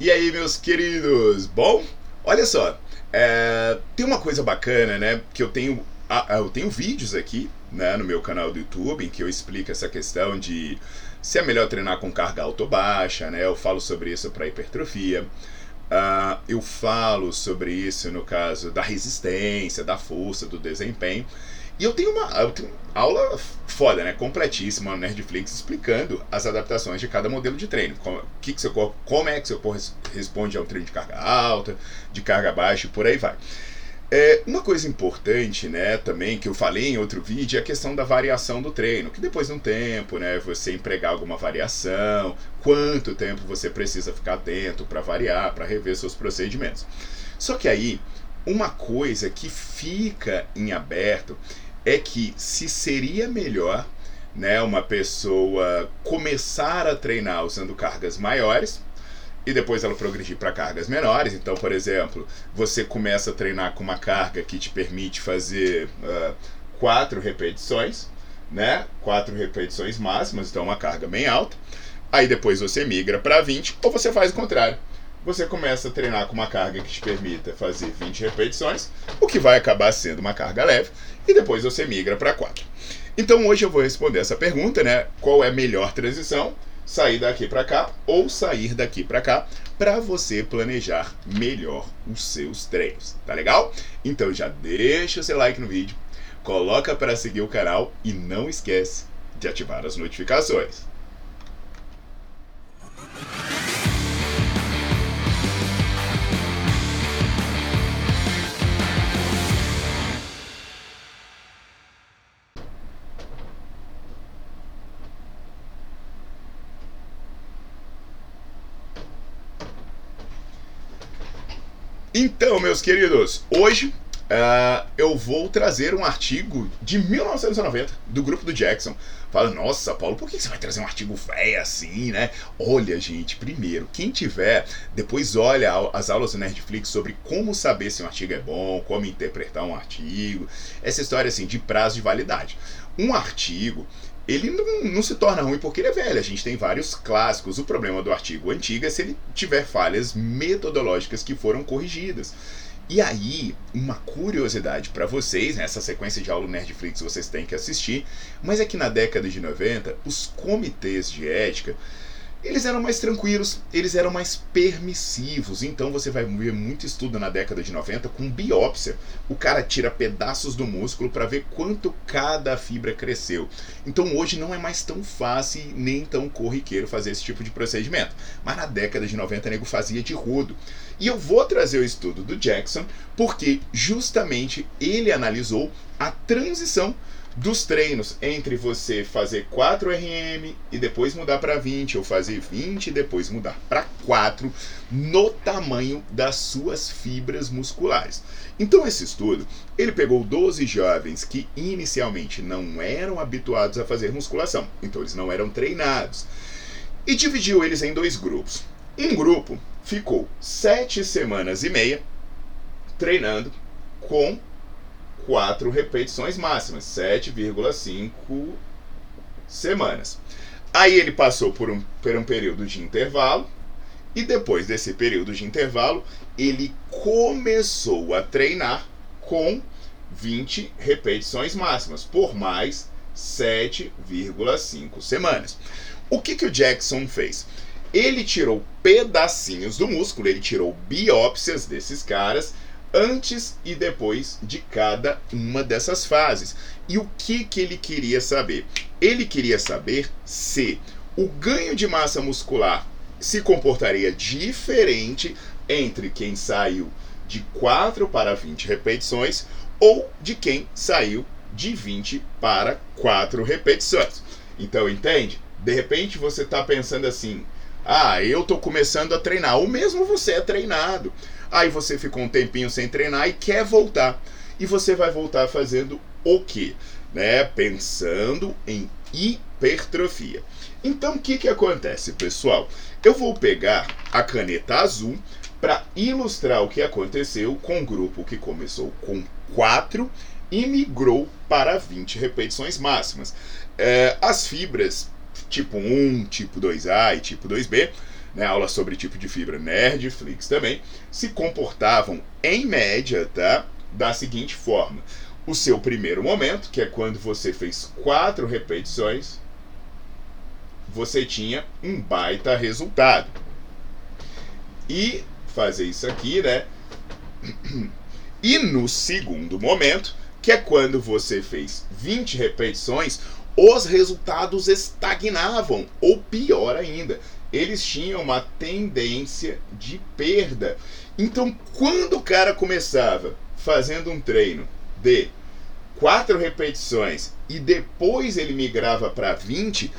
E aí, meus queridos? Bom, olha só, é, tem uma coisa bacana, né? Que eu tenho, eu tenho vídeos aqui né, no meu canal do YouTube em que eu explico essa questão de se é melhor treinar com carga alta ou baixa, né? Eu falo sobre isso para hipertrofia. Uh, eu falo sobre isso no caso da resistência, da força, do desempenho. E eu tenho uma eu tenho aula foda, né? Completíssima no Nerdflix explicando as adaptações de cada modelo de treino. Como, que que seu corpo, como é que seu corpo responde a um treino de carga alta, de carga baixa e por aí vai. É, uma coisa importante, né, também, que eu falei em outro vídeo, é a questão da variação do treino, que depois de um tempo, né, você empregar alguma variação, quanto tempo você precisa ficar atento para variar, para rever seus procedimentos. Só que aí, uma coisa que fica em aberto é que se seria melhor né, uma pessoa começar a treinar usando cargas maiores e depois ela progredir para cargas menores. Então, por exemplo, você começa a treinar com uma carga que te permite fazer uh, quatro repetições, né? Quatro repetições máximas, então uma carga bem alta. Aí depois você migra para 20 ou você faz o contrário você começa a treinar com uma carga que te permita fazer 20 repetições, o que vai acabar sendo uma carga leve, e depois você migra para 4. Então hoje eu vou responder essa pergunta, né? Qual é a melhor transição? Sair daqui para cá ou sair daqui para cá para você planejar melhor os seus treinos, tá legal? Então já deixa o seu like no vídeo, coloca para seguir o canal e não esquece de ativar as notificações. Então, meus queridos, hoje uh, eu vou trazer um artigo de 1990 do grupo do Jackson. Fala, nossa, Paulo, por que você vai trazer um artigo velho assim, né? Olha, gente, primeiro, quem tiver, depois olha as aulas do Nerdflix sobre como saber se um artigo é bom, como interpretar um artigo, essa história assim de prazo de validade. Um artigo, ele não, não, se torna ruim porque ele é velho. A gente tem vários clássicos. O problema do artigo antigo é se ele tiver falhas metodológicas que foram corrigidas. E aí, uma curiosidade para vocês, né, sequência de aula Nerdflix vocês têm que assistir, mas é que na década de 90, os comitês de ética eles eram mais tranquilos, eles eram mais permissivos. Então você vai ver muito estudo na década de 90 com biópsia. O cara tira pedaços do músculo para ver quanto cada fibra cresceu. Então hoje não é mais tão fácil nem tão corriqueiro fazer esse tipo de procedimento. Mas na década de 90 nego fazia de rodo. E eu vou trazer o estudo do Jackson porque justamente ele analisou a transição dos treinos entre você fazer 4 RM e depois mudar para 20 ou fazer 20 e depois mudar para 4 no tamanho das suas fibras musculares. Então esse estudo, ele pegou 12 jovens que inicialmente não eram habituados a fazer musculação, então eles não eram treinados, e dividiu eles em dois grupos. Um grupo ficou 7 semanas e meia treinando com quatro repetições máximas, 7,5 semanas. Aí ele passou por um, por um período de intervalo, e depois desse período de intervalo, ele começou a treinar com 20 repetições máximas, por mais 7,5 semanas. O que, que o Jackson fez? Ele tirou pedacinhos do músculo, ele tirou biópsias desses caras antes e depois de cada uma dessas fases. E o que, que ele queria saber? Ele queria saber se o ganho de massa muscular se comportaria diferente entre quem saiu de 4 para 20 repetições ou de quem saiu de 20 para 4 repetições. Então, entende? De repente você está pensando assim: ah, eu estou começando a treinar, ou mesmo você é treinado. Aí você ficou um tempinho sem treinar e quer voltar. E você vai voltar fazendo o quê? Né? Pensando em hipertrofia. Então o que, que acontece, pessoal? Eu vou pegar a caneta azul para ilustrar o que aconteceu com o grupo que começou com 4 e migrou para 20 repetições máximas. É, as fibras tipo 1, tipo 2A e tipo 2B, né, aula sobre tipo de fibra Nerdflix também, se comportavam em média tá, da seguinte forma. O seu primeiro momento, que é quando você fez 4 repetições, você tinha um baita resultado. E fazer isso aqui, né? E no segundo momento, que é quando você fez 20 repetições, os resultados estagnavam, ou pior ainda, eles tinham uma tendência de perda. Então, quando o cara começava fazendo um treino de quatro repetições e depois ele migrava para 20,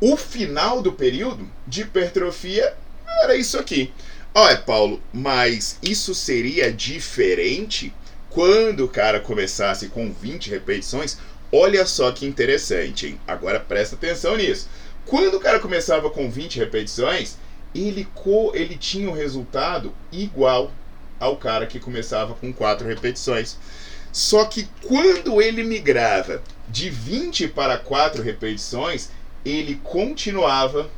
o final do período de hipertrofia era isso aqui. Olha, Paulo, mas isso seria diferente quando o cara começasse com 20 repetições? Olha só que interessante, hein? Agora presta atenção nisso. Quando o cara começava com 20 repetições, ele, co ele tinha um resultado igual ao cara que começava com 4 repetições. Só que quando ele migrava de 20 para 4 repetições, ele continuava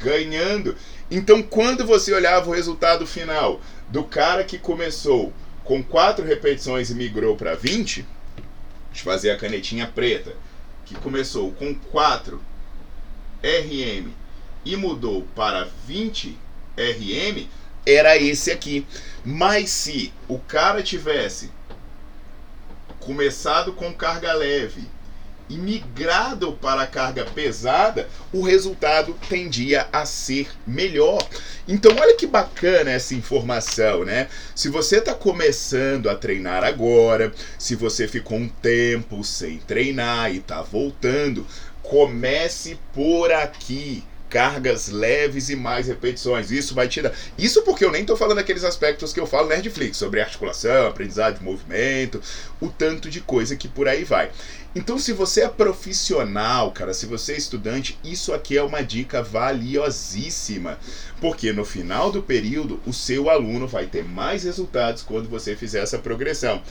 ganhando. Então, quando você olhava o resultado final do cara que começou com 4 repetições e migrou para 20, de fazer a canetinha preta, que começou com 4 RM e mudou para 20 RM, era esse aqui. Mas se o cara tivesse começado com carga leve e migrado para a carga pesada, o resultado tendia a ser melhor. Então, olha que bacana essa informação, né? Se você está começando a treinar agora, se você ficou um tempo sem treinar e está voltando, comece por aqui cargas leves e mais repetições. Isso vai te dar. Isso porque eu nem estou falando aqueles aspectos que eu falo Nerdflix, sobre articulação, aprendizado de movimento, o tanto de coisa que por aí vai. Então, se você é profissional, cara, se você é estudante, isso aqui é uma dica valiosíssima, porque no final do período o seu aluno vai ter mais resultados quando você fizer essa progressão.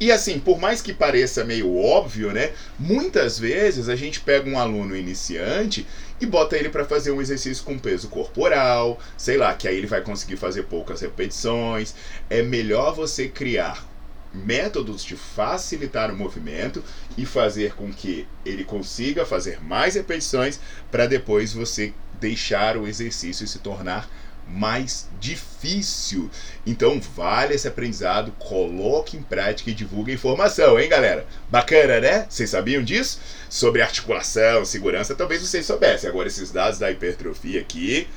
E assim, por mais que pareça meio óbvio, né? Muitas vezes a gente pega um aluno iniciante e bota ele para fazer um exercício com peso corporal, sei lá, que aí ele vai conseguir fazer poucas repetições. É melhor você criar métodos de facilitar o movimento e fazer com que ele consiga fazer mais repetições para depois você deixar o exercício se tornar mais difícil. Então vale esse aprendizado, coloque em prática e divulgue a informação, hein, galera? Bacana, né? Vocês sabiam disso? Sobre articulação, segurança, talvez vocês soubessem. Agora esses dados da hipertrofia aqui,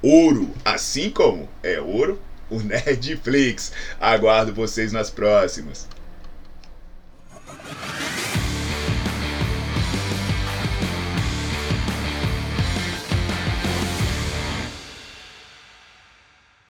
ouro, assim como é ouro o Netflix. Aguardo vocês nas próximas.